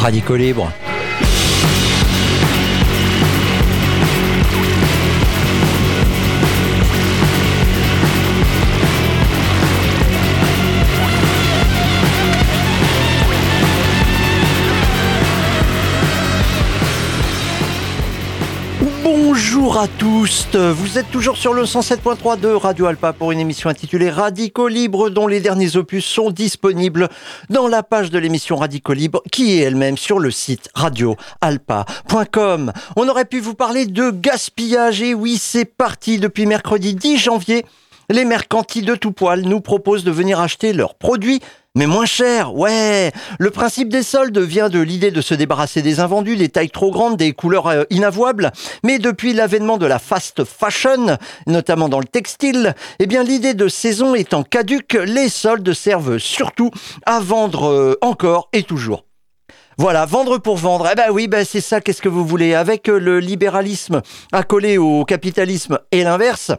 Radicaux Libre. Bonjour à tous, vous êtes toujours sur le 107.3 de Radio Alpa pour une émission intitulée Radicaux Libre dont les derniers opus sont disponibles dans la page de l'émission Radicaux Libre qui est elle-même sur le site radioalpa.com. On aurait pu vous parler de gaspillage et oui c'est parti depuis mercredi 10 janvier. Les mercantiles de tout poil nous proposent de venir acheter leurs produits mais moins cher, ouais Le principe des soldes vient de l'idée de se débarrasser des invendus, des tailles trop grandes, des couleurs euh, inavouables. Mais depuis l'avènement de la fast fashion, notamment dans le textile, eh bien l'idée de saison étant caduque, les soldes servent surtout à vendre euh, encore et toujours. Voilà, vendre pour vendre. Eh ben oui, ben c'est ça, qu'est-ce que vous voulez? Avec euh, le libéralisme accolé au capitalisme et l'inverse,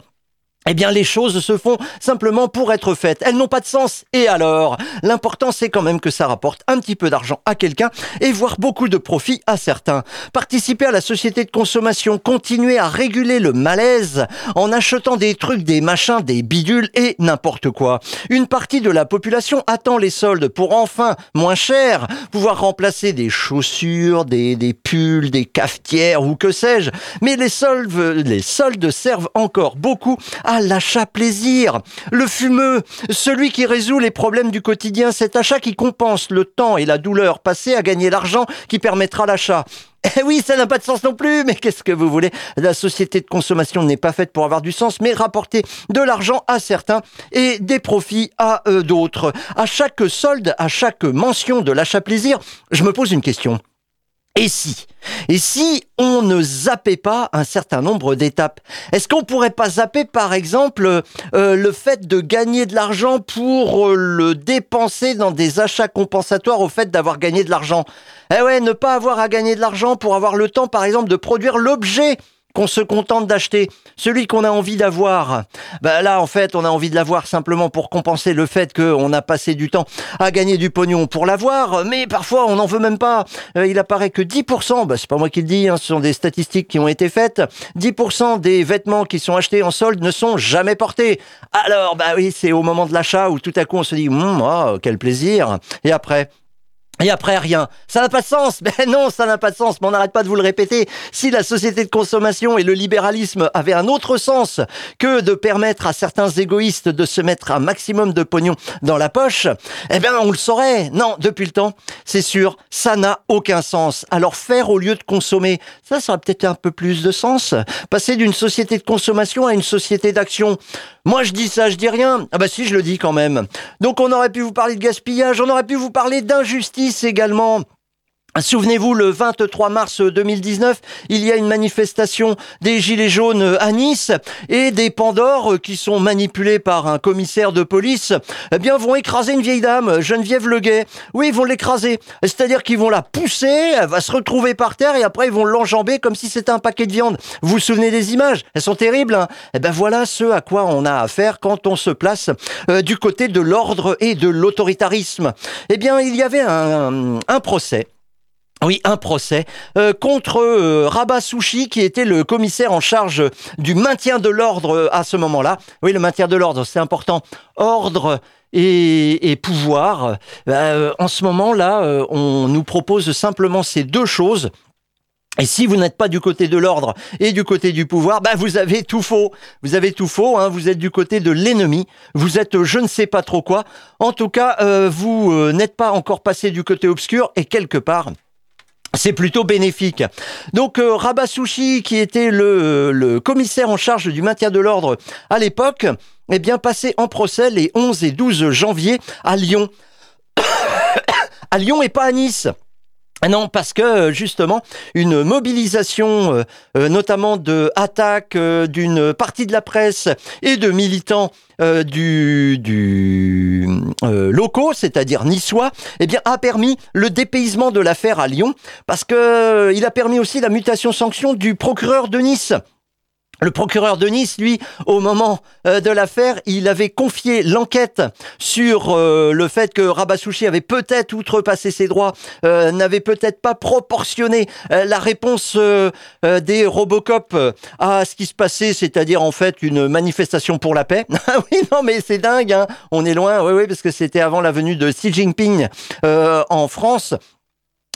eh bien, les choses se font simplement pour être faites. Elles n'ont pas de sens. Et alors? L'important, c'est quand même que ça rapporte un petit peu d'argent à quelqu'un et voire beaucoup de profit à certains. Participer à la société de consommation, continuer à réguler le malaise en achetant des trucs, des machins, des bidules et n'importe quoi. Une partie de la population attend les soldes pour enfin, moins cher, pouvoir remplacer des chaussures, des, pulls, des cafetières ou que sais-je. Mais les soldes, les soldes servent encore beaucoup à l'achat plaisir. Le fumeux, celui qui résout les problèmes du quotidien, cet achat qui compense le temps et la douleur passée à gagner l'argent qui permettra l'achat. Eh oui, ça n'a pas de sens non plus, mais qu'est-ce que vous voulez? La société de consommation n'est pas faite pour avoir du sens, mais rapporter de l'argent à certains et des profits à euh, d'autres. À chaque solde, à chaque mention de l'achat plaisir, je me pose une question. Et si Et si on ne zappait pas un certain nombre d'étapes? Est-ce qu'on pourrait pas zapper par exemple euh, le fait de gagner de l'argent pour euh, le dépenser dans des achats compensatoires au fait d'avoir gagné de l'argent? Eh ouais, ne pas avoir à gagner de l'argent pour avoir le temps par exemple de produire l'objet qu'on se contente d'acheter, celui qu'on a envie d'avoir. Ben là, en fait, on a envie de l'avoir simplement pour compenser le fait qu'on a passé du temps à gagner du pognon pour l'avoir, mais parfois on n'en veut même pas. Euh, il apparaît que 10%, ben c'est pas moi qui le dis, hein, ce sont des statistiques qui ont été faites, 10% des vêtements qui sont achetés en solde ne sont jamais portés. Alors, bah oui, c'est au moment de l'achat où tout à coup on se dit, hum, oh, quel plaisir. Et après, et après, rien. Ça n'a pas de sens. Ben non, ça n'a pas de sens. Mais on n'arrête pas de vous le répéter. Si la société de consommation et le libéralisme avaient un autre sens que de permettre à certains égoïstes de se mettre un maximum de pognon dans la poche, eh bien, on le saurait. Non, depuis le temps, c'est sûr, ça n'a aucun sens. Alors, faire au lieu de consommer, ça, ça aurait peut-être un peu plus de sens. Passer d'une société de consommation à une société d'action. Moi, je dis ça, je dis rien. Ah bah si, je le dis quand même. Donc, on aurait pu vous parler de gaspillage, on aurait pu vous parler d'injustice également. Souvenez-vous, le 23 mars 2019, il y a une manifestation des Gilets jaunes à Nice et des Pandores qui sont manipulés par un commissaire de police, eh bien, vont écraser une vieille dame, Geneviève Leguet. Oui, ils vont l'écraser. C'est-à-dire qu'ils vont la pousser, elle va se retrouver par terre et après ils vont l'enjamber comme si c'était un paquet de viande. Vous vous souvenez des images? Elles sont terribles, hein Eh ben, voilà ce à quoi on a affaire quand on se place euh, du côté de l'ordre et de l'autoritarisme. Eh bien, il y avait un, un procès oui, un procès euh, contre euh, Rabat Sushi, qui était le commissaire en charge du maintien de l'ordre euh, à ce moment-là. Oui, le maintien de l'ordre, c'est important. Ordre et, et pouvoir. Euh, en ce moment-là, euh, on nous propose simplement ces deux choses. Et si vous n'êtes pas du côté de l'ordre et du côté du pouvoir, bah vous avez tout faux. Vous avez tout faux. Hein, vous êtes du côté de l'ennemi. Vous êtes je ne sais pas trop quoi. En tout cas, euh, vous euh, n'êtes pas encore passé du côté obscur et quelque part. C'est plutôt bénéfique. Donc euh, Rabat Sushi, qui était le, le commissaire en charge du maintien de l'ordre à l'époque, est bien passé en procès les 11 et 12 janvier à Lyon. à Lyon et pas à Nice. Ah Non, parce que justement, une mobilisation, euh, euh, notamment de attaques euh, d'une partie de la presse et de militants euh, du, du euh, locaux, c'est-à-dire niçois, eh bien, a permis le dépaysement de l'affaire à Lyon, parce que euh, il a permis aussi la mutation sanction du procureur de Nice. Le procureur de Nice, lui, au moment euh, de l'affaire, il avait confié l'enquête sur euh, le fait que Rabassouchi avait peut-être outrepassé ses droits, euh, n'avait peut-être pas proportionné la réponse des Robocop à ce qui se passait, c'est-à-dire en fait une manifestation pour la paix. Ah oui, non, mais c'est dingue, hein on est loin, oui, oui, parce que c'était avant la venue de Xi Jinping en France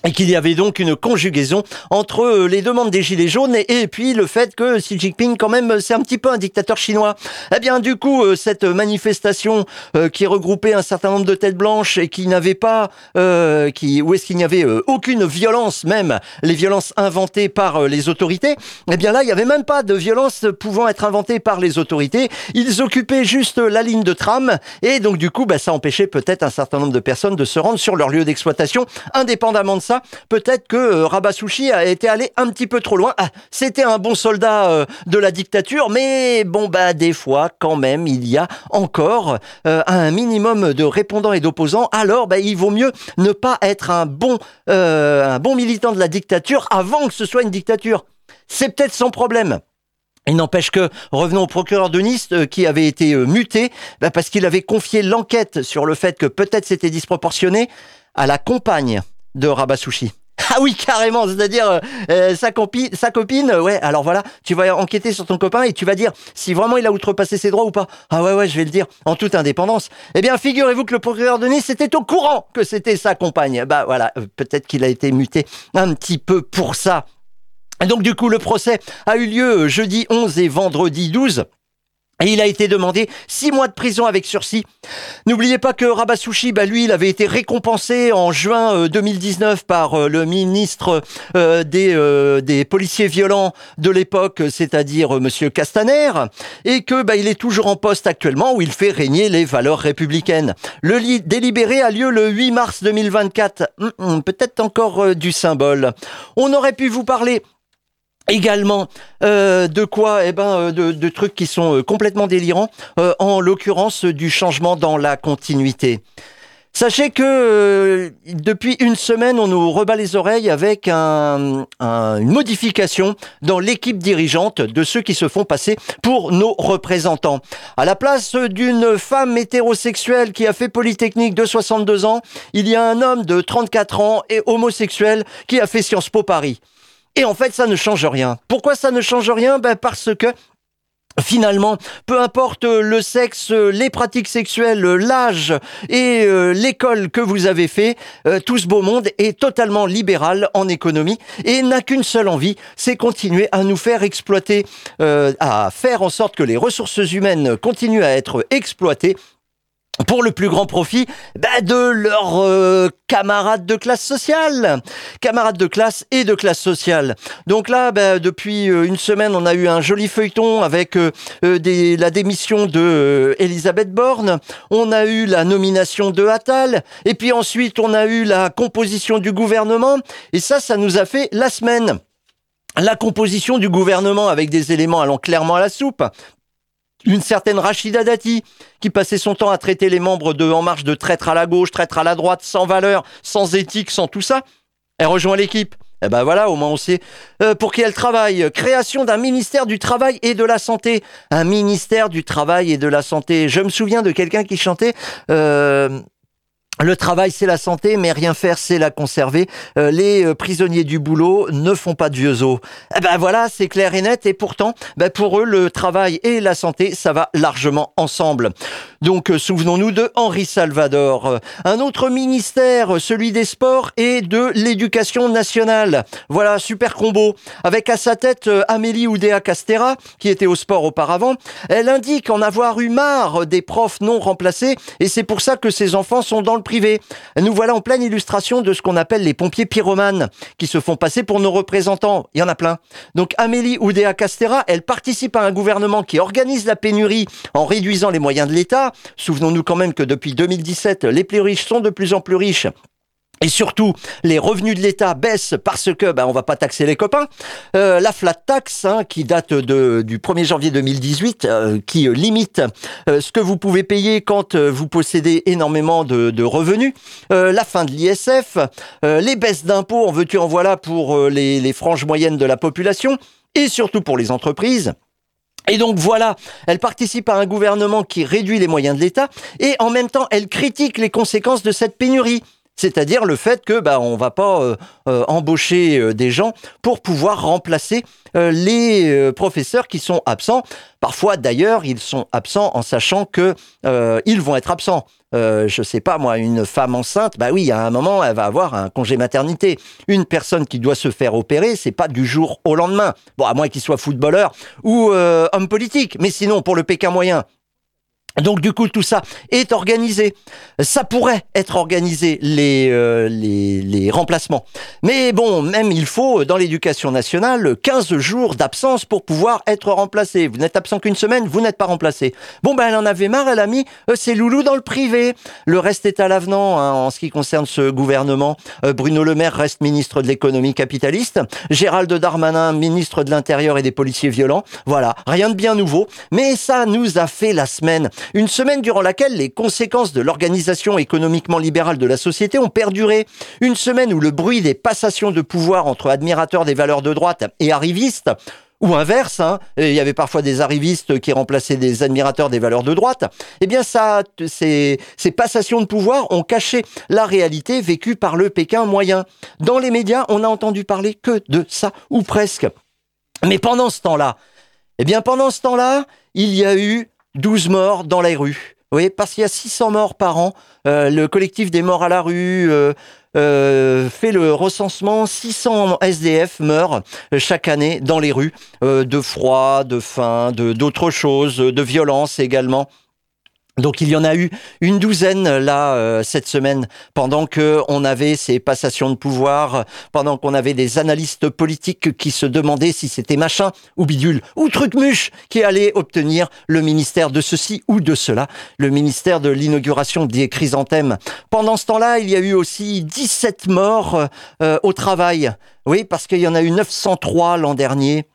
et qu'il y avait donc une conjugaison entre euh, les demandes des Gilets jaunes et, puis le fait que Xi Jinping, quand même, c'est un petit peu un dictateur chinois. Eh bien, du coup, euh, cette manifestation euh, qui regroupait un certain nombre de têtes blanches et qui n'avait pas, qui, où est-ce qu'il n'y avait aucune violence, même les violences inventées par les autorités, eh bien là, il n'y avait même pas de violence pouvant être inventée par les autorités. Ils occupaient juste la ligne de tram et donc, du coup, bah, ça empêchait peut-être un certain nombre de personnes de se rendre sur leur lieu d'exploitation, indépendamment de ça peut-être que euh, Rabassouchi a été allé un petit peu trop loin. Ah, c'était un bon soldat euh, de la dictature, mais bon, bah, des fois, quand même, il y a encore euh, un minimum de répondants et d'opposants. Alors, bah, il vaut mieux ne pas être un bon, un bon militant de la dictature avant que ce soit une dictature. C'est peut-être son problème. Il n'empêche que, revenons au procureur de Nice, qui avait été muté, bah, parce qu'il avait confié l'enquête sur le fait que peut-être c'était disproportionné à la compagne de Rabassouchi. Ah oui, carrément, c'est-à-dire euh, euh, sa, copine, sa copine, ouais, alors voilà, tu vas enquêter sur ton copain et tu vas dire si vraiment il a outrepassé ses droits ou pas. Ah ouais, ouais, je vais le dire, en toute indépendance. Eh bien, figurez-vous que le procureur de Nice était au courant que c'était sa compagne. Bah voilà, euh, peut-être qu'il a été muté un petit peu pour ça. donc du coup, le procès a eu lieu jeudi 11 et vendredi 12. Et il a été demandé six mois de prison avec sursis. N'oubliez pas que Rabassouchi, bah lui, il avait été récompensé en juin 2019 euh, par euh, le ministre euh, des, des policiers violents de l'époque, c'est-à-dire Monsieur Castaner, et que bah, il est toujours en poste actuellement où il fait régner les valeurs républicaines. Le délibéré a lieu le 8 mars 2024. Hum, hum, peut-être encore du symbole. On aurait pu vous parler Également, euh, de quoi Eh ben, euh, de, trucs qui sont euh, complètement délirants. en l'occurrence, du changement dans la continuité. Sachez que depuis une semaine, on nous rebat les oreilles avec un, une modification dans l'équipe dirigeante de ceux qui se font passer pour nos représentants. À la place d'une femme hétérosexuelle qui a fait Polytechnique de 62 ans, il y a un homme de 34 ans et homosexuel qui a fait Sciences Po Paris. Et en fait, ça ne change rien. Pourquoi ça ne change rien? Ben Parce que Finalement, peu importe le sexe, les pratiques sexuelles, l'âge et euh, l'école que vous avez fait, euh, tout ce beau monde est totalement libéral en économie et n'a qu'une seule envie, c'est continuer à nous faire exploiter, euh, à faire en sorte que les ressources humaines continuent à être exploitées pour le plus grand profit bah, de leurs euh, camarades de classe sociale, camarades de classe et de classe sociale. Donc là, bah, depuis euh, une semaine, on a eu un joli feuilleton avec euh, la démission de Elisabeth Borne, on a eu la nomination de Attal, et puis ensuite on a eu la composition du gouvernement, et ça, ça nous a fait la semaine. La composition du gouvernement avec des éléments allant clairement à la soupe, une certaine Rachida Dati, qui passait son temps à traiter les membres de En Marche de traître à la gauche, traître à la droite, sans valeur, sans éthique, sans tout ça, elle rejoint l'équipe. Eh ben voilà, au moins on sait euh, pour qui elle travaille. Création d'un ministère du travail et de la santé. Un ministère du travail et de la santé. Je me souviens de quelqu'un qui chantait euh, le travail, c'est la santé, mais rien faire, c'est la conserver. Euh, les euh, prisonniers du boulot ne font pas de vieux os. Eh ben voilà, c'est clair et net. Et pourtant, ben pour eux, le travail et la santé, ça va largement ensemble. Donc, euh, souvenons-nous de Henri Salvador. Un autre ministère, celui des sports et de l'éducation nationale. Voilà, super combo. Avec à sa tête Amélie Oudéa Castera, qui était au sport auparavant. Elle indique en avoir eu marre des profs non remplacés, et c'est pour ça que ses enfants sont dans le privé. Nous voilà en pleine illustration de ce qu'on appelle les pompiers pyromanes, qui se font passer pour nos représentants. Il y en a plein. Donc Amélie Oudéa Castera, elle participe à un gouvernement qui organise la pénurie en réduisant les moyens de l'État. Souvenons-nous quand même que depuis 2017, les plus riches sont de plus en plus riches. Et surtout, les revenus de l'État baissent parce que ben, on va pas taxer les copains. Euh, la flat tax, hein, qui date de, du 1er janvier 2018, euh, qui euh, limite ce que vous pouvez payer quand vous possédez énormément de, de revenus. la fin de l'ISF, les baisses d'impôts, en veux-tu en voilà pour les, les franges moyennes de la population, et surtout pour les entreprises. Et donc voilà, elle participe à un gouvernement qui réduit les moyens de l'État et en même temps elle critique les conséquences de cette pénurie. C'est-à-dire le fait que bah, on va pas euh, euh, embaucher euh, des gens pour pouvoir remplacer les professeurs qui sont absents. Parfois d'ailleurs, ils sont absents en sachant que ils vont être absents. je sais pas moi, une femme enceinte, bah oui, à un moment, elle va avoir un congé maternité. Une personne qui doit se faire opérer, c'est pas du jour au lendemain. Bon, à moins qu'il soit footballeur ou homme politique. Mais sinon, pour le Pékin moyen, donc du coup tout ça est organisé. Ça pourrait être organisé les, euh, les, remplacements. Mais bon, même il faut dans l'éducation nationale 15 jours d'absence pour pouvoir être remplacé. Vous n'êtes absent qu'une semaine, vous n'êtes pas remplacé. Bon ben elle en avait marre, elle a mis euh, ses loulous dans le privé. Le reste est à l'avenant hein, en ce qui concerne ce gouvernement. Euh, Bruno Le Maire reste ministre de l'économie capitaliste. Gérald Darmanin ministre de l'intérieur et des policiers violents. Voilà, rien de bien nouveau. Mais ça nous a fait la semaine. Une semaine durant laquelle les conséquences de l'organisation économiquement libérale de la société ont perduré. Une semaine où le bruit des passations de pouvoir entre admirateurs des valeurs de droite et arrivistes ou inverse, hein, il y avait parfois des arrivistes qui remplaçaient des admirateurs des valeurs de droite, eh bien ça, ces, ces passations de pouvoir ont caché la réalité vécue par le Pékin moyen. Dans les médias, on n'a entendu parler que de ça, ou presque. Mais pendant ce temps-là, eh bien pendant ce temps-là, il y a eu 12 morts dans les rues. Oui, parce qu'il y a 600 morts par an. Euh, le collectif des morts à la rue euh, euh, fait le recensement. 600 SDF meurent chaque année dans les rues de froid, de faim, d'autres choses, de violence également. Donc il y en a eu une douzaine là euh, cette semaine pendant que on avait ces passations de pouvoir, pendant qu'on avait des analystes politiques qui se demandaient si c'était machin ou bidule ou truc muche qui allait obtenir le ministère de ceci ou de cela, le ministère de l'inauguration des chrysanthèmes. Pendant ce temps-là, il y a eu aussi 17 morts euh, au travail. Oui, parce qu'il y en a eu 903 l'an dernier.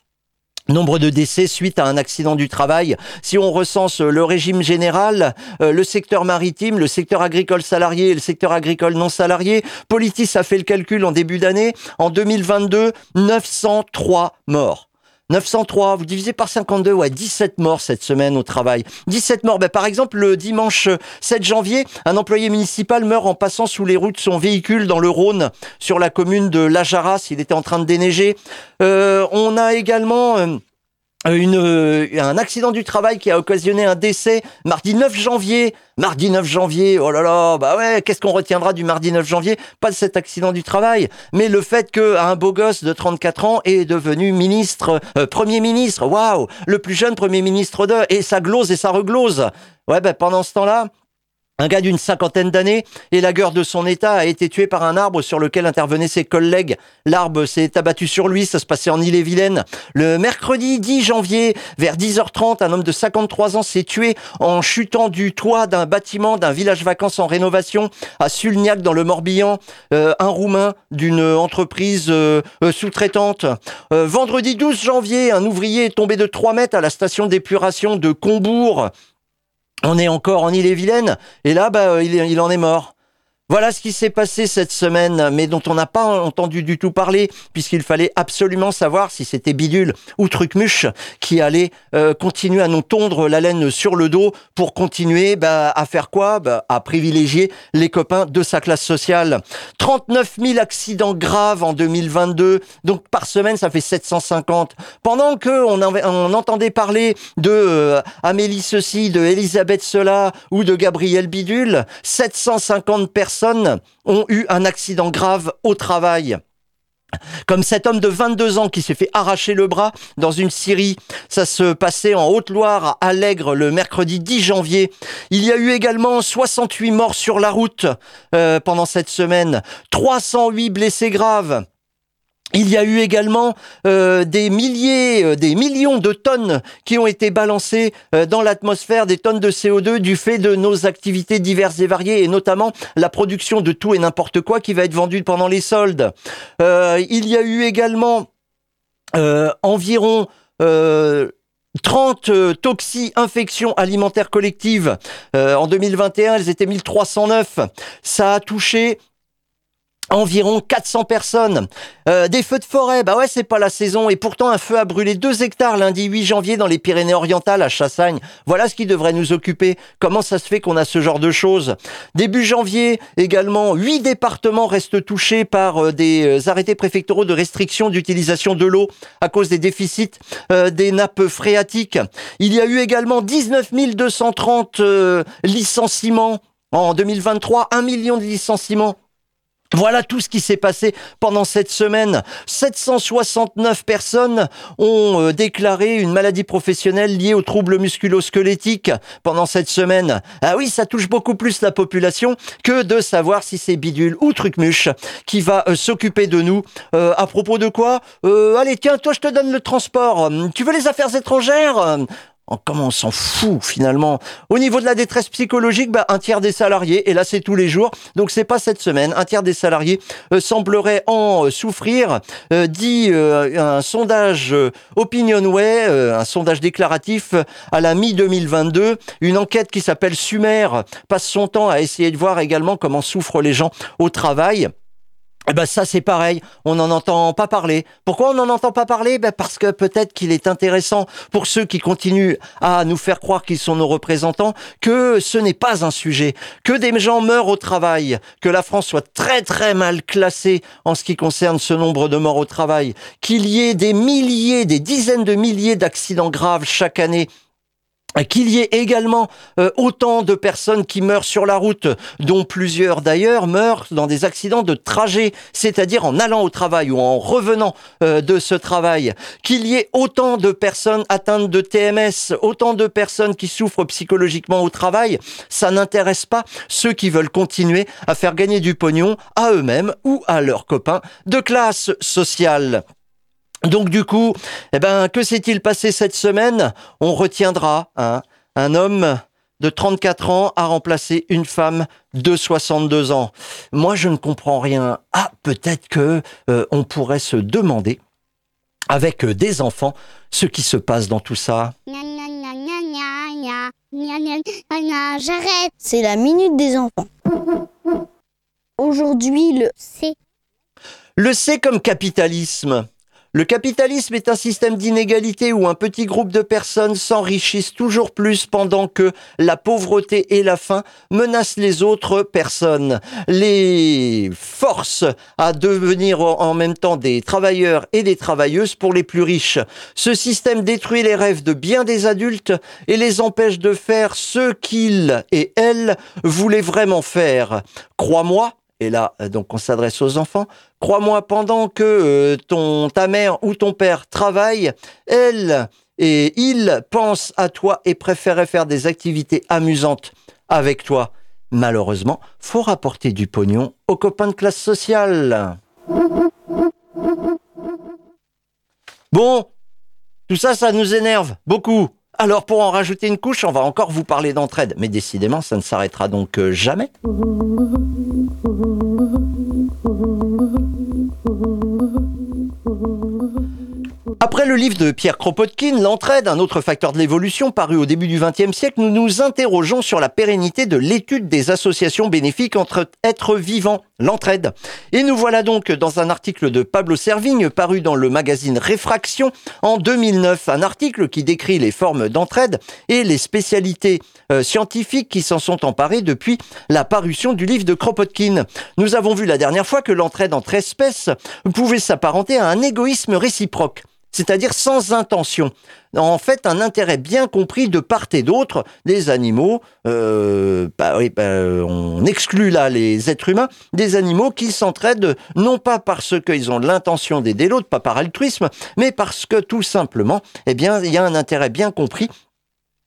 Nombre de décès suite à un accident du travail. Si on recense le régime général, euh, le secteur maritime, le secteur agricole salarié et le secteur agricole non salarié, Politis a fait le calcul en début d'année. En 2022, 903 morts. 903, vous divisez par 52, ouais, 17 morts cette semaine au travail. 17 morts, ben, par exemple, le dimanche 7 janvier, un employé municipal meurt en passant sous les roues de son véhicule dans le Rhône, sur la commune de La Jarras, il était en train de déneiger. Euh, on a également... Euh, une, euh, un accident du travail qui a occasionné un décès mardi 9 janvier. Mardi 9 janvier, oh là là, bah ouais, qu'est-ce qu'on retiendra du mardi 9 janvier? Pas cet accident du travail, mais le fait qu'un beau gosse de 34 ans est devenu ministre, euh, premier ministre, waouh, le plus jeune premier ministre de, et ça glose et ça reglose. Ouais, ben pendant ce temps-là, un gars d'une cinquantaine d'années, et la gueule de son état a été tué par un arbre sur lequel intervenaient ses collègues. L'arbre s'est abattu sur lui, ça se passait en Ille-et-Vilaine. Le mercredi 10 janvier, vers 10h30, un homme de 53 ans s'est tué en chutant du toit d'un bâtiment d'un village vacances en rénovation à Sulniac dans le Morbihan. Euh, un Roumain d'une entreprise euh, euh, sous-traitante. vendredi 12 janvier, un ouvrier est tombé de 3 mètres à la station d'épuration de Combourg on est encore en Ille-et-Vilaine, et là, bah, il, il en est mort. Voilà ce qui s'est passé cette semaine, mais dont on n'a pas entendu du tout parler, puisqu'il fallait absolument savoir si c'était Bidule ou Trucmuche qui allait euh, continuer à nous tondre la laine sur le dos pour continuer bah, à faire quoi? Bah, À privilégier les copains de sa classe sociale. 39 000 accidents graves en 2022, donc par semaine ça fait 750. Pendant que on, entendait parler de euh, Amélie ceci, de Elisabeth cela ou de Gabriel Bidule, 750 personnes ont eu un accident grave au travail. Comme cet homme de 22 ans qui s'est fait arracher le bras dans une scierie. Ça se passait en Haute-Loire à Allègre le mercredi 10 janvier. Il y a eu également 68 morts sur la route euh, pendant cette semaine. 308 blessés graves. Il y a eu également euh, des milliers, euh, des millions de tonnes qui ont été balancées euh, dans l'atmosphère, des tonnes de CO2 du fait de nos activités diverses et variées, et notamment la production de tout et n'importe quoi qui va être vendu pendant les soldes. il y a eu également environ 30 toxi-infections alimentaires collectives. en 2021, elles étaient 1309. Ça a touché environ 400 personnes. Euh, des feux de forêt, bah ouais, c'est pas la saison. Et pourtant, un feu a brûlé 2 hectares lundi 8 janvier dans les Pyrénées-Orientales à Chassagne. Voilà ce qui devrait nous occuper. Comment ça se fait qu'on a ce genre de choses? Début janvier, également, 8 départements restent touchés par euh, des euh, arrêtés préfectoraux de restriction d'utilisation de l'eau à cause des déficits des nappes phréatiques. Il y a eu également 19 230 licenciements en 2023, 1 million de licenciements voilà tout ce qui s'est passé pendant cette semaine. 769 personnes ont euh, déclaré une maladie professionnelle liée aux troubles musculo-squelettiques pendant cette semaine. Ah oui, ça touche beaucoup plus la population que de savoir si c'est Bidule ou Trucmuche qui va euh, s'occuper de nous. Euh, à propos de quoi? Allez, tiens, toi, je te donne le transport. Tu veux les affaires étrangères? Comment on s'en fout finalement. Au niveau de la détresse psychologique, bah, un tiers des salariés, et là c'est tous les jours, donc c'est pas cette semaine, un tiers des salariés euh, semblerait en euh, souffrir, euh, dit un sondage Opinionway, un sondage déclaratif à la mi-2022, une enquête qui s'appelle Sumer passe son temps à essayer de voir également comment souffrent les gens au travail. Eh ben ça c'est pareil, on n'en entend pas parler. Pourquoi on n'en entend pas parler? Ben Parce que peut-être qu'il est intéressant pour ceux qui continuent à nous faire croire qu'ils sont nos représentants que ce n'est pas un sujet, que des gens meurent au travail, que la France soit très très mal classée en ce qui concerne ce nombre de morts au travail, qu'il y ait des milliers, des dizaines de milliers d'accidents graves chaque année qu'il y ait également euh, autant de personnes qui meurent sur la route, dont plusieurs d'ailleurs meurent dans des accidents de trajet, c'est-à-dire en allant au travail ou en revenant euh, de ce travail, qu'il y ait autant de personnes atteintes de TMS, autant de personnes qui souffrent psychologiquement au travail, ça n'intéresse pas ceux qui veulent continuer à faire gagner du pognon à eux-mêmes ou à leurs copains de classe sociale. Donc du coup, eh ben, que s'est-il passé cette semaine? On retiendra hein, un homme de 34 ans a remplacé une femme de 62 ans. Moi, je ne comprends rien. Ah, peut-être que euh, on pourrait se demander, avec euh, des enfants, ce qui se passe dans tout ça. J'arrête. C'est la minute des enfants. Aujourd'hui, le C. Le C comme capitalisme. Le capitalisme est un système d'inégalité où un petit groupe de personnes s'enrichissent toujours plus pendant que la pauvreté et la faim menacent les autres personnes. Les forces à devenir en même temps des travailleurs et des travailleuses pour les plus riches. Ce système détruit les rêves de bien des adultes et les empêche de faire ce qu'ils et elles voulaient vraiment faire. Crois-moi, et là, euh, donc, on s'adresse aux enfants. Crois-moi, pendant que euh, ton, ta mère ou ton père travaille, elle et il pensent à toi et préféraient faire des activités amusantes avec toi. Malheureusement, faut rapporter du pognon aux copains de classe sociale. Bon, tout ça, ça nous énerve beaucoup. Alors pour en rajouter une couche, on va encore vous parler d'entraide. Mais décidément, ça ne s'arrêtera donc euh, jamais. Livre de Pierre Kropotkin, L'entraide, un autre facteur de l'évolution, paru au début du XXe siècle, nous nous interrogeons sur la pérennité de l'étude des associations bénéfiques entre êtres vivants, l'entraide. Et nous voilà donc dans un article de Pablo Servigne, paru dans le magazine Réfraction en 2009, un article qui décrit les formes d'entraide et les spécialités euh, scientifiques qui s'en sont emparées depuis la parution du livre de Kropotkin. Nous avons vu la dernière fois que l'entraide entre espèces pouvait s'apparenter à un égoïsme réciproque c'est-à-dire sans intention. En fait, un intérêt bien compris de part et d'autre des animaux. Euh, bah, bah, on exclut là les êtres humains, des animaux qui s'entraident non pas parce qu'ils ont l'intention d'aider l'autre, pas par altruisme, mais parce que tout simplement, eh bien, il y a un intérêt bien compris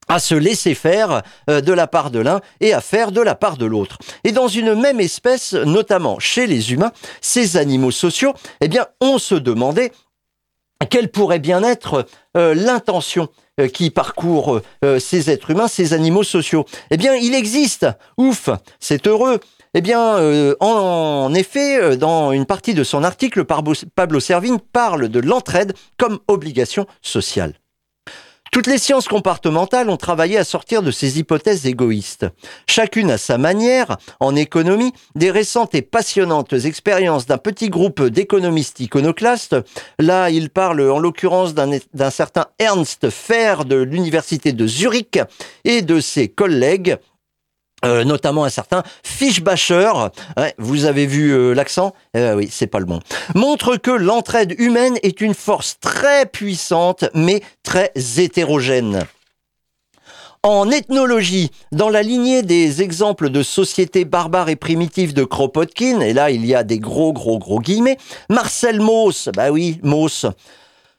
à se laisser faire euh, de la part de l'un et à faire de la part de l'autre. Et dans une même espèce, notamment chez les humains, ces animaux sociaux, eh bien, on se demandait quelle pourrait bien être euh, l'intention euh, qui parcourt euh, ces êtres humains, ces animaux sociaux Eh bien, il existe. Ouf, c'est heureux. Eh bien, en, effet, dans une partie de son article, Pablo Servigne parle de l'entraide comme obligation sociale. Toutes les sciences comportementales ont travaillé à sortir de ces hypothèses égoïstes. Chacune à sa manière, en économie, des récentes et passionnantes expériences d'un petit groupe d'économistes iconoclastes. Là, il parle en l'occurrence d'un certain Ernst Fer de l'université de Zurich et de ses collègues euh, notamment un certain Fischbacher, vous avez vu euh, l'accent? Eh Oui, c'est pas le bon. Montre que l'entraide humaine est une force très puissante, mais très hétérogène. En ethnologie, dans la lignée des exemples de sociétés barbares et primitives de Kropotkin, et là il y a des gros gros gros guillemets, Marcel Mauss, bah oui, Mauss,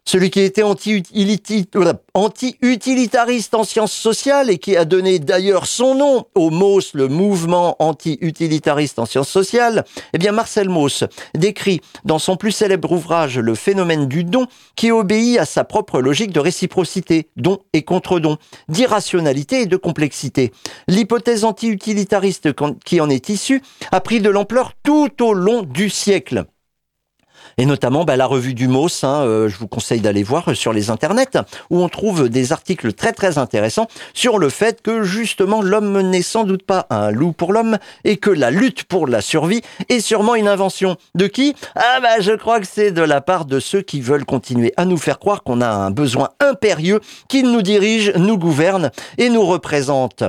celui qui était anti-utilitariste en sciences sociales et qui a donné d'ailleurs son nom au MOS, le mouvement anti-utilitariste en sciences sociales, eh bien Marcel Mauss décrit dans son plus célèbre ouvrage Le phénomène du don qui obéit à sa propre logique de réciprocité, don et contre-don, d'irrationalité et de complexité. L'hypothèse anti-utilitariste qui en est issue a pris de l'ampleur tout au long du siècle et notamment bah, la revue du MOS, hein, euh, je vous conseille d'aller voir sur les internets, où on trouve des articles très très intéressants sur le fait que justement l'homme n'est sans doute pas un loup pour l'homme et que la lutte pour la survie est sûrement une invention. De qui? Ah bah je crois que c'est de la part de ceux qui veulent continuer à nous faire croire qu'on a un besoin impérieux qu'ils nous dirigent, nous gouvernent et nous représentent.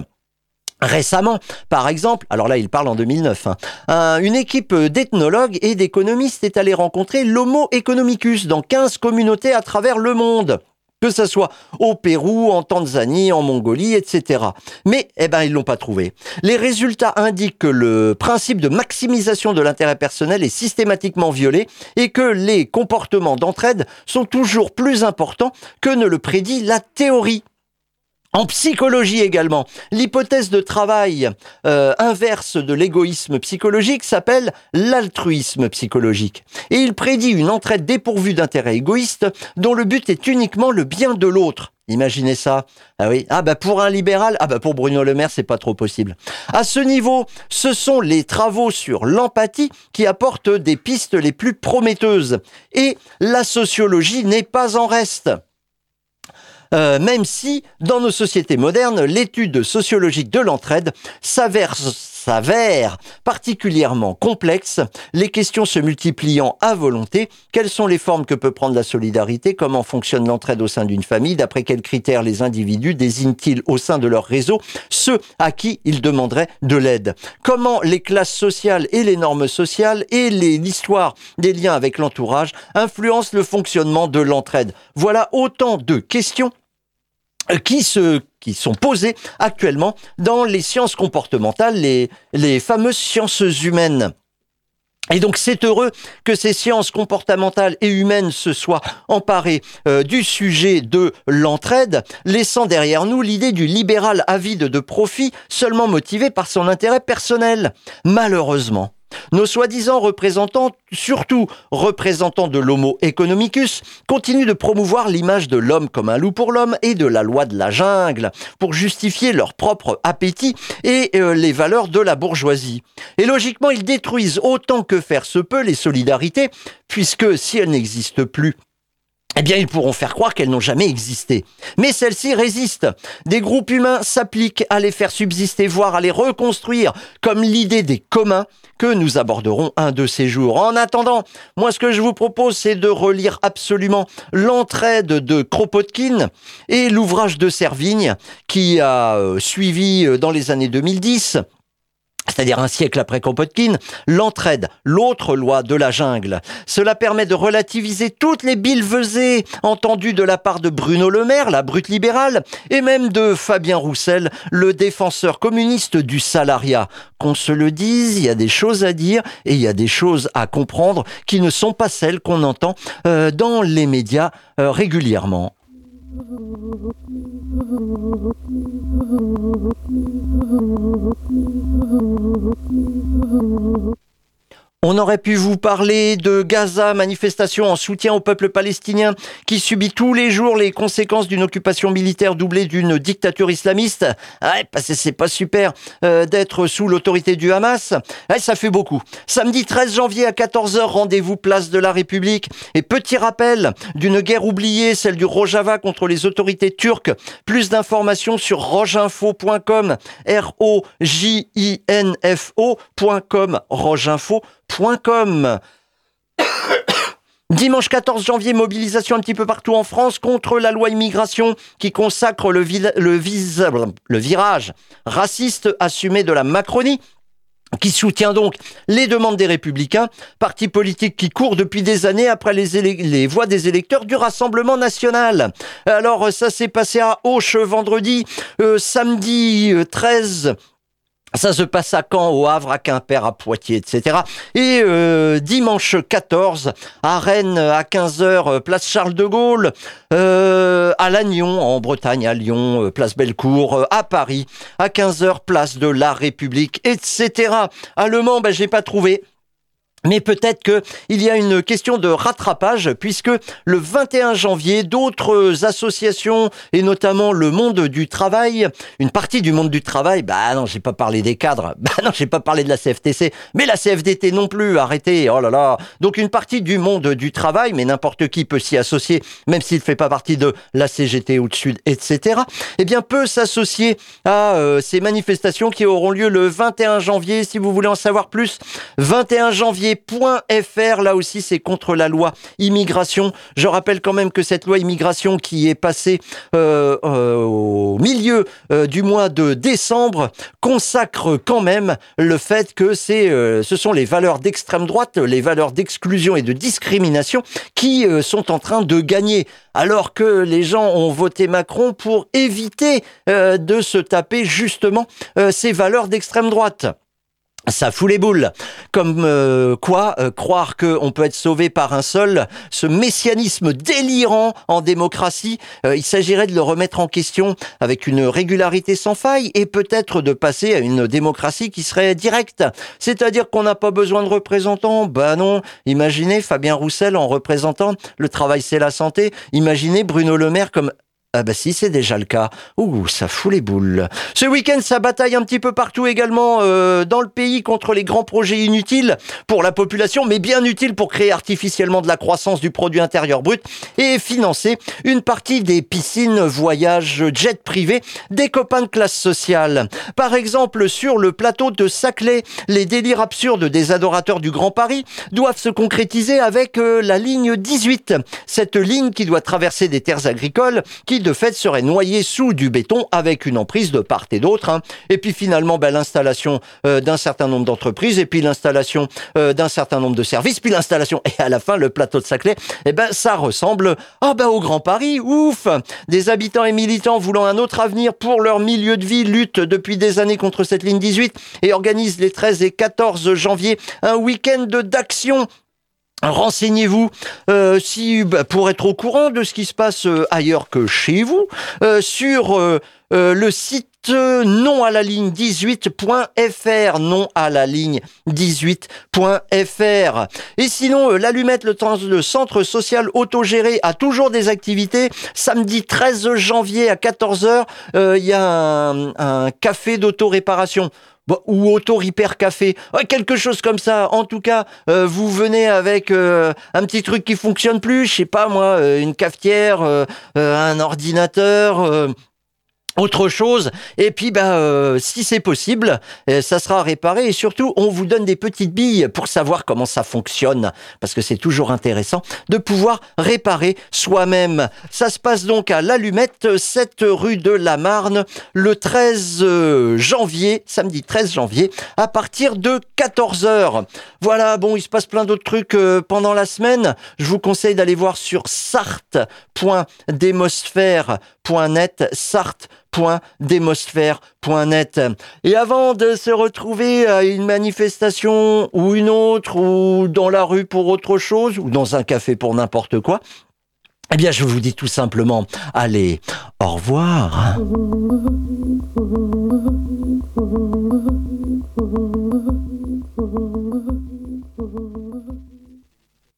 Récemment, par exemple, alors là il parle en 2009, hein, une équipe d'ethnologues et d'économistes est allée rencontrer l'Homo economicus dans 15 communautés à travers le monde que ce soit au Pérou, en Tanzanie, en Mongolie, etc. Mais, eh ben, ils l'ont pas trouvé. Les résultats indiquent que le principe de maximisation de l'intérêt personnel est systématiquement violé et que les comportements d'entraide sont toujours plus importants que ne le prédit la théorie. En psychologie également, l'hypothèse de travail euh, inverse de l'égoïsme psychologique s'appelle l'altruisme psychologique. Et il prédit une entraide dépourvue d'intérêt égoïste dont le but est uniquement le bien de l'autre. Imaginez ça. Ah oui. Ah bah pour un libéral, ah bah pour Bruno Le Maire, c'est pas trop possible. À ce niveau, ce sont les travaux sur l'empathie qui apportent des pistes les plus prometteuses. Et la sociologie n'est pas en reste. Euh, même si, dans nos sociétés modernes, l'étude sociologique de l'entraide s'avère s'avère particulièrement complexe, les questions se multipliant à volonté. Quelles sont les formes que peut prendre la solidarité? Comment fonctionne l'entraide au sein d'une famille? D'après quels critères les individus désignent-ils au sein de leur réseau ceux à qui ils demanderaient de l'aide? Comment les classes sociales et les normes sociales et l'histoire des liens avec l'entourage influencent le fonctionnement de l'entraide? Voilà autant de questions qui se qui sont posées actuellement dans les sciences comportementales, les, les fameuses sciences humaines. Et donc c'est heureux que ces sciences comportementales et humaines se soient emparées euh, du sujet de l'entraide, laissant derrière nous l'idée du libéral avide de profit seulement motivé par son intérêt personnel. Malheureusement, nos soi-disant représentants, surtout représentants de l'homo economicus, continuent de promouvoir l'image de l'homme comme un loup pour l'homme et de la loi de la jungle pour justifier leur propre appétit et euh, les valeurs de la bourgeoisie. Et logiquement, ils détruisent autant que faire se peut les solidarités, puisque si elles n'existent plus, eh bien, ils pourront faire croire qu'elles n'ont jamais existé. Mais celles-ci résistent. Des groupes humains s'appliquent à les faire subsister, voire à les reconstruire, comme l'idée des communs que nous aborderons un de ces jours. En attendant, moi, ce que je vous propose, c'est de relire absolument l'entraide de Kropotkin et l'ouvrage de Servigne qui a euh, suivi euh, dans les années 2010 c'est-à-dire un siècle après Kropotkin, l'entraide, l'autre loi de la jungle. Cela permet de relativiser toutes les billevesées entendues de la part de Bruno Le Maire, la brute libérale, et même de Fabien Roussel, le défenseur communiste du salariat. Qu'on se le dise, il y a des choses à dire et il y a des choses à comprendre qui ne sont pas celles qu'on entend euh, dans les médias euh, régulièrement. On On aurait pu vous parler de Gaza, manifestation en soutien au peuple palestinien qui subit tous les jours les conséquences d'une occupation militaire doublée d'une dictature islamiste. Ouais, parce que c'est pas super euh, d'être sous l'autorité du Hamas. Ça fait beaucoup. Samedi 13 janvier à 14h, rendez-vous place de la République. Et petit rappel d'une guerre oubliée, celle du Rojava contre les autorités turques. Plus d'informations sur rojinfo.com, R-O-J-I-N-F-O.com, rojinfo.com. Dimanche 14 janvier, mobilisation un petit peu partout en France contre la loi immigration qui consacre le, virage raciste assumé de la Macronie qui soutient donc les demandes des républicains, parti politique qui court depuis des années après les, les voix des électeurs du Rassemblement national. Alors ça s'est passé à Auch vendredi, euh, samedi 13 euh, ça se passe à Caen, au Havre, à Quimper, à Poitiers, etc. Et euh, dimanche 14, à Rennes, à 15h, euh, place Charles de Gaulle, euh, à Lannion, en Bretagne, à Lyon, place Bellecour, à Paris, à 15h, place de la République, etc. À Le Mans, ben, j'ai pas trouvé. Mais peut-être qu'il y a une question de rattrapage puisque le 21 janvier, d'autres associations et notamment le monde du travail, une partie du monde du travail, bah non, j'ai pas parlé des cadres, bah non, j'ai pas parlé de la CFTC, mais la CFDT non plus, arrêtez, oh là là. Donc une partie du monde du travail, mais n'importe qui peut s'y associer, même s'il fait pas partie de la CGT ou de Sud, etc. Eh bien, peut s'associer à euh, ces manifestations qui auront lieu le 21 janvier. Si vous voulez en savoir plus, 21 janvier .fr, là aussi c'est contre la loi immigration. Je rappelle quand même que cette loi immigration qui est passée euh, euh, au milieu euh, du mois de décembre consacre quand même le fait que ce sont les valeurs d'extrême droite, les valeurs d'exclusion et de discrimination qui sont en train de gagner alors que les gens ont voté Macron pour éviter de se taper justement ces valeurs d'extrême droite. Ça fout les boules. Comme euh, quoi, euh, croire qu'on peut être sauvé par un seul, ce messianisme délirant en démocratie, euh, il s'agirait de le remettre en question avec une régularité sans faille et peut-être de passer à une démocratie qui serait directe. C'est-à-dire qu'on n'a pas besoin de représentants. Bah non. Imaginez Fabien Roussel en représentant le travail c'est la santé. Imaginez Bruno Le Maire comme ah bah si, c'est déjà le cas. Ouh, ça fout les boules. Ce week-end, ça bataille un petit peu partout également euh, dans le pays contre les grands projets inutiles pour la population, mais bien utiles pour créer artificiellement de la croissance du produit intérieur brut et financer une partie des piscines, voyages, jets privés des copains de classe sociale. Par exemple, sur le plateau de Saclay, les délires absurdes des adorateurs du Grand Paris doivent se concrétiser avec euh, la ligne 18. Cette ligne qui doit traverser des terres agricoles qui de fait serait noyé sous du béton avec une emprise de part et d'autre. Hein. Et puis finalement, ben, l'installation euh, d'un certain nombre d'entreprises, et puis l'installation euh, d'un certain nombre de services, puis l'installation, et à la fin, le plateau de Saclay, eh ben, ça ressemble ah ben, au Grand Paris, ouf Des habitants et militants voulant un autre avenir pour leur milieu de vie luttent depuis des années contre cette ligne 18 et organisent les 13 et 14 janvier un week-end d'action Renseignez-vous euh, si bah, pour être au courant de ce qui se passe euh, ailleurs que chez vous euh, sur le site non à la ligne 18.fr non à la ligne 18.fr et sinon l'allumette le, le centre social autogéré a toujours des activités. Samedi 13 janvier à 14h il y a un, un café d'auto-réparation ou Auto Repair Café, quelque chose comme ça. En tout cas, euh, vous venez avec euh, un petit truc qui fonctionne plus, je sais pas moi, euh, une cafetière, un ordinateur autre chose. Et puis, ben, euh, si c'est possible, euh, ça sera réparé. Et surtout, on vous donne des petites billes pour savoir comment ça fonctionne, parce que c'est toujours intéressant de pouvoir réparer soi-même. Ça se passe donc à l'Allumette, 7 rue de la Marne, le 13 euh, janvier, samedi 13 janvier, à partir de 14h. Voilà, bon, il se passe plein d'autres trucs pendant la semaine. Je vous conseille d'aller voir sur sarthe.demosphère.net, sarthe www.demosphère.net. Et avant de se retrouver à une manifestation ou une autre, ou dans la rue pour autre chose, ou dans un café pour n'importe quoi, eh bien, je vous dis tout simplement, allez, au revoir.